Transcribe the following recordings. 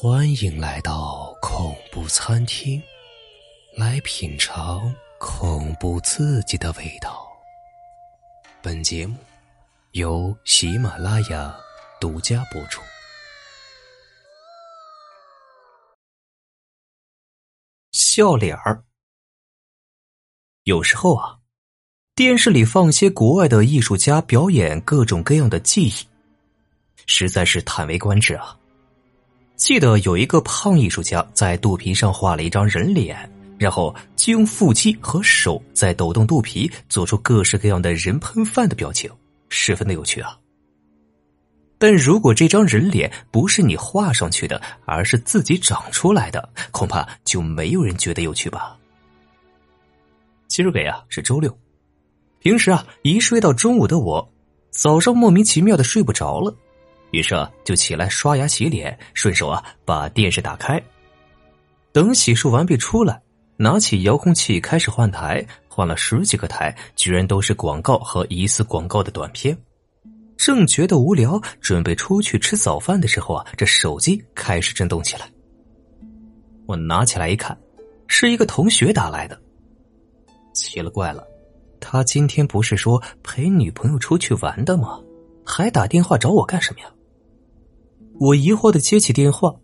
欢迎来到恐怖餐厅，来品尝恐怖刺激的味道。本节目由喜马拉雅独家播出。笑脸儿，有时候啊，电视里放些国外的艺术家表演各种各样的技艺，实在是叹为观止啊。记得有一个胖艺术家在肚皮上画了一张人脸，然后就用腹肌和手在抖动肚皮，做出各式各样的人喷饭的表情，十分的有趣啊。但如果这张人脸不是你画上去的，而是自己长出来的，恐怕就没有人觉得有趣吧。今儿个呀是周六，平时啊一睡到中午的我，早上莫名其妙的睡不着了。于是啊，就起来刷牙洗脸，顺手啊把电视打开。等洗漱完毕出来，拿起遥控器开始换台，换了十几个台，居然都是广告和疑似广告的短片。正觉得无聊，准备出去吃早饭的时候啊，这手机开始震动起来。我拿起来一看，是一个同学打来的。奇了怪了，他今天不是说陪女朋友出去玩的吗？还打电话找我干什么呀？我疑惑的接起电话，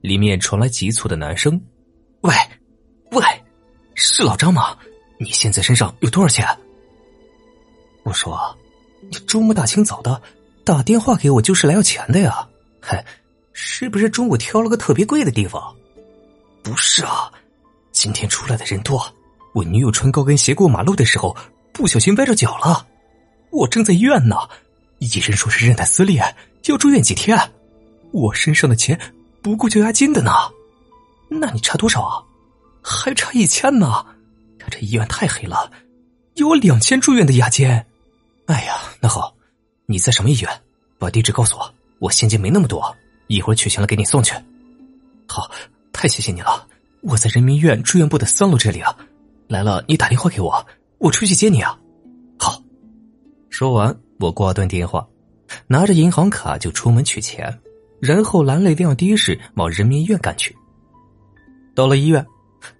里面传来急促的男声：“喂，喂，是老张吗？你现在身上有多少钱？”我说：“你周末大清早的打电话给我，就是来要钱的呀？嘿，是不是中午挑了个特别贵的地方？”“不是啊，今天出来的人多，我女友穿高跟鞋过马路的时候不小心崴着脚了，我正在医院呢，医生说是韧带撕裂，要住院几天。”我身上的钱不够交押金的呢，那你差多少啊？还差一千呢。他这医院太黑了，有两千住院的押金。哎呀，那好，你在什么医院？把地址告诉我，我现金没那么多，一会儿取钱了给你送去。好，太谢谢你了。我在人民医院住院部的三楼这里啊。来了，你打电话给我，我出去接你啊。好，说完我挂断电话，拿着银行卡就出门取钱。然后蓝泪亮的士往人民医院赶去。到了医院，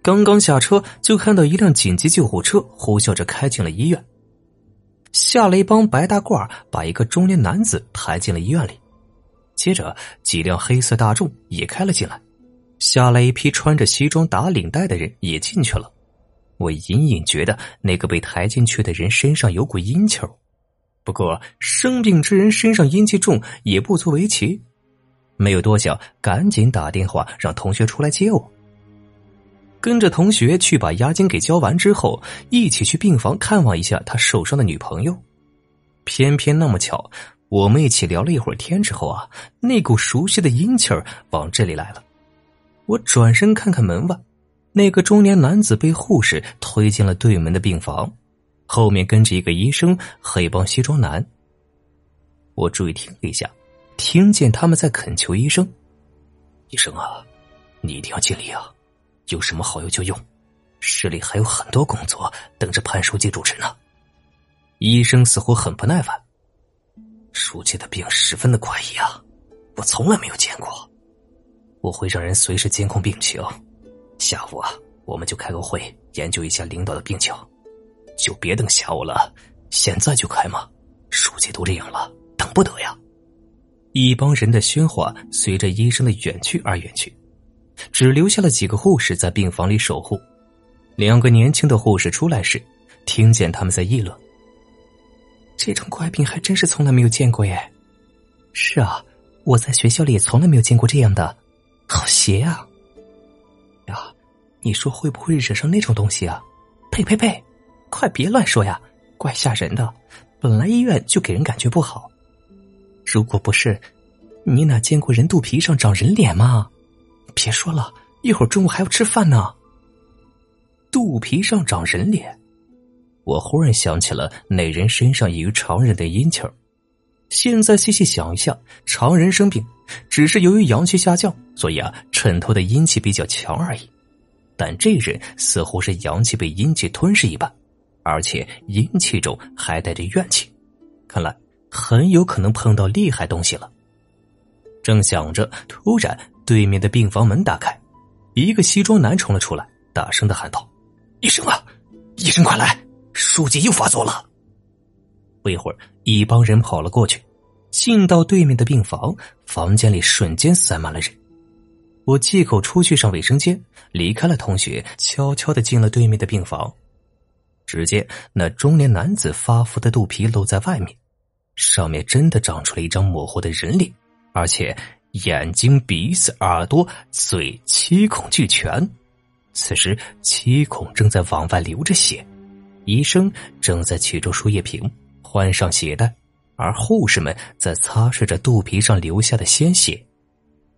刚刚下车就看到一辆紧急救护车呼啸着开进了医院。下了一帮白大褂，把一个中年男子抬进了医院里。接着几辆黑色大众也开了进来，下来一批穿着西装打领带的人也进去了。我隐隐觉得那个被抬进去的人身上有股阴气儿，不过生病之人身上阴气重也不足为奇。没有多想，赶紧打电话让同学出来接我。跟着同学去把押金给交完之后，一起去病房看望一下他受伤的女朋友。偏偏那么巧，我们一起聊了一会儿天之后啊，那股熟悉的阴气儿往这里来了。我转身看看门外，那个中年男子被护士推进了对门的病房，后面跟着一个医生和一帮西装男。我注意听了一下。听见他们在恳求医生：“医生啊，你一定要尽力啊！有什么好用就用，市里还有很多工作等着潘书记主持呢。”医生似乎很不耐烦：“书记的病十分的怪异啊，我从来没有见过。我会让人随时监控病情，下午啊，我们就开个会研究一下领导的病情，就别等下午了，现在就开嘛！书记都这样了，等不得呀！”一帮人的喧哗随着医生的远去而远去，只留下了几个护士在病房里守护。两个年轻的护士出来时，听见他们在议论：“这种怪病还真是从来没有见过耶！”“是啊，我在学校里也从来没有见过这样的，好邪呀！”“呀，你说会不会惹上那种东西啊？”“呸呸呸，快别乱说呀，怪吓人的。本来医院就给人感觉不好。”如果不是，你哪见过人肚皮上长人脸吗？别说了，一会儿中午还要吃饭呢。肚皮上长人脸，我忽然想起了那人身上异于常人的阴气儿。现在细细想一下，常人生病只是由于阳气下降，所以啊衬托的阴气比较强而已。但这人似乎是阳气被阴气吞噬一般，而且阴气中还带着怨气，看来。很有可能碰到厉害东西了。正想着，突然对面的病房门打开，一个西装男冲了出来，大声的喊道：“医生啊，医生快来，书记又发作了！”不一会儿，一帮人跑了过去，进到对面的病房，房间里瞬间塞满了人。我借口出去上卫生间，离开了同学，悄悄的进了对面的病房。只见那中年男子发福的肚皮露在外面，上面真的长出了一张模糊的人脸，而且眼睛、鼻子、耳朵、嘴七孔俱全。此时七孔正在往外流着血，医生正在取出输液瓶，换上鞋带，而护士们在擦拭着肚皮上流下的鲜血。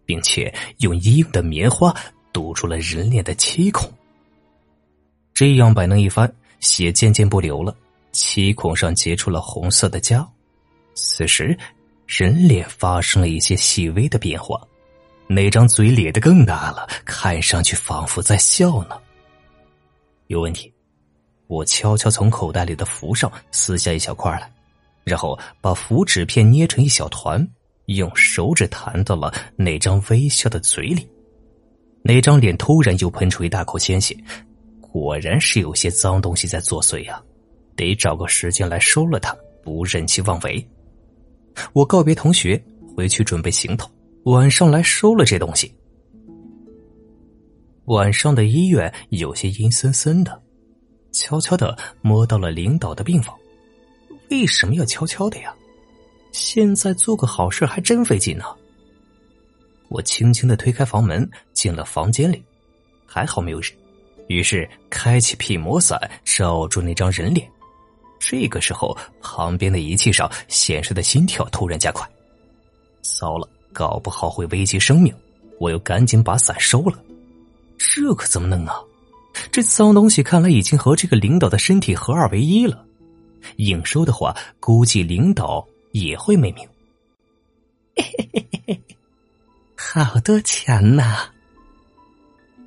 并且用医用的棉花堵住了人脸的七孔。这样摆弄一番，血渐渐不流了，七孔上结出了红色的痂。此时，人脸发生了一些细微的变化，那张嘴咧得更大了，看上去仿佛在笑呢。有问题！我悄悄从口袋里的符上撕下一小块来，然后把符纸片捏成一小团。用手指弹到了那张微笑的嘴里，那张脸突然又喷出一大口鲜血，果然是有些脏东西在作祟呀！得找个时间来收了他，不任其妄为。我告别同学，回去准备行头，晚上来收了这东西。晚上的医院有些阴森森的，悄悄的摸到了领导的病房。为什么要悄悄的呀？现在做个好事还真费劲呢。我轻轻的推开房门，进了房间里，还好没有人。于是开启屁魔伞，罩住那张人脸。这个时候，旁边的仪器上显示的心跳突然加快。糟了，搞不好会危及生命！我又赶紧把伞收了。这可怎么弄啊？这脏东西看来已经和这个领导的身体合二为一了。硬收的话，估计领导……也会没命，嘿嘿嘿嘿嘿好多钱呐！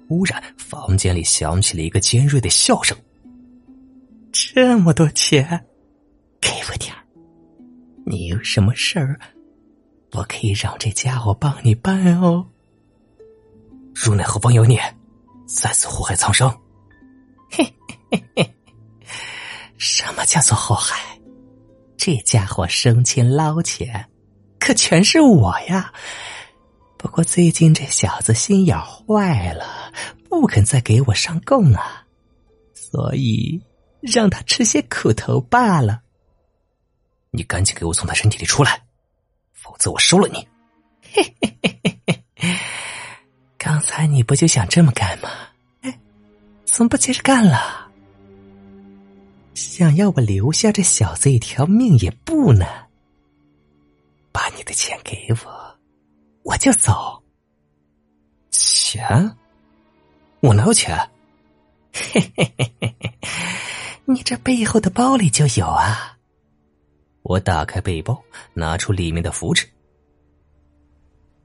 忽然，房间里响起了一个尖锐的笑声。这么多钱，给我点儿。你有什么事儿，我可以让这家伙帮你办哦。汝乃何方妖孽，在此祸害苍生？嘿嘿嘿，什么叫做祸害？这家伙生钱捞钱，可全是我呀！不过最近这小子心眼坏了，不肯再给我上供啊，所以让他吃些苦头罢了。你赶紧给我从他身体里出来，否则我收了你！嘿嘿嘿嘿嘿，刚才你不就想这么干吗？哎，怎么不接着干了？想要我留下这小子一条命也不难。把你的钱给我，我就走。钱？我哪有钱？嘿嘿嘿嘿，你这背后的包里就有啊！我打开背包，拿出里面的符纸，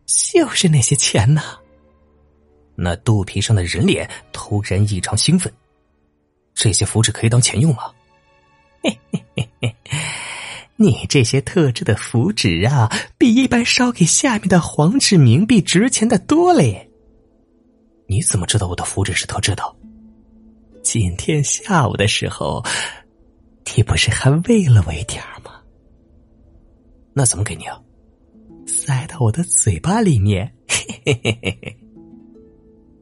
就是那些钱呐。那肚皮上的人脸突然异常兴奋，这些符纸可以当钱用吗？嘿嘿嘿嘿，你这些特制的符纸啊，比一般烧给下面的黄纸冥币值钱的多嘞。你怎么知道我的符纸是特制的？今天下午的时候，你不是还喂了我一点吗？那怎么给你啊？塞到我的嘴巴里面，嘿嘿嘿嘿嘿。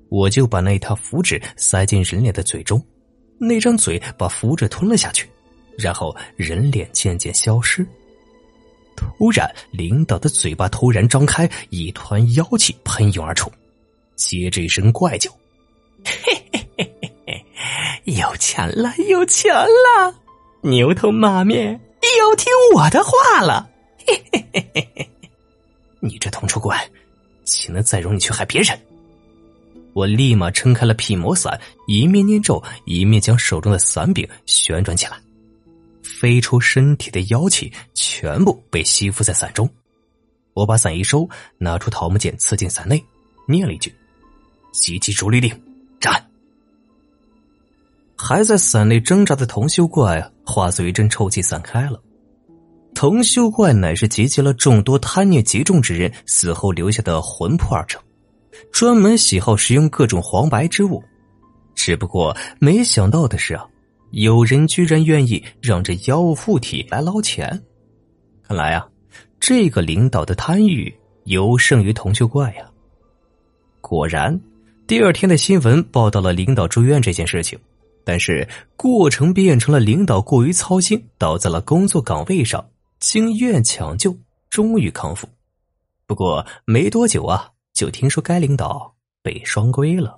我就把那套符纸塞进人脸的嘴中，那张嘴把符纸吞了下去。然后人脸渐渐消失。突然，领导的嘴巴突然张开，一团妖气喷涌而出，接着一声怪叫：“，有钱了，有钱了！牛头马面要听我的话了！嘿嘿嘿嘿嘿，你这铜臭怪，岂能再容你去害别人？”我立马撑开了辟魔伞，一面念咒，一面将手中的伞柄旋转起来。飞出身体的妖气全部被吸附在伞中，我把伞一收，拿出桃木剑刺进伞内，念了一句：“急急逐律令，！”还在伞内挣扎的铜锈怪化作一阵臭气散开了。铜锈怪乃是集结了众多贪念极重之人死后留下的魂魄而成，专门喜好食用各种黄白之物。只不过没想到的是啊，有人居然愿意让这妖物附体来捞钱。看来啊，这个领导的贪欲尤胜于铜锈怪呀。果然，第二天的新闻报道了领导住院这件事情，但是过程变成了领导过于操心，倒在了工作岗位上，经医院抢救，终于康复。不过没多久啊，就听说该领导被双规了。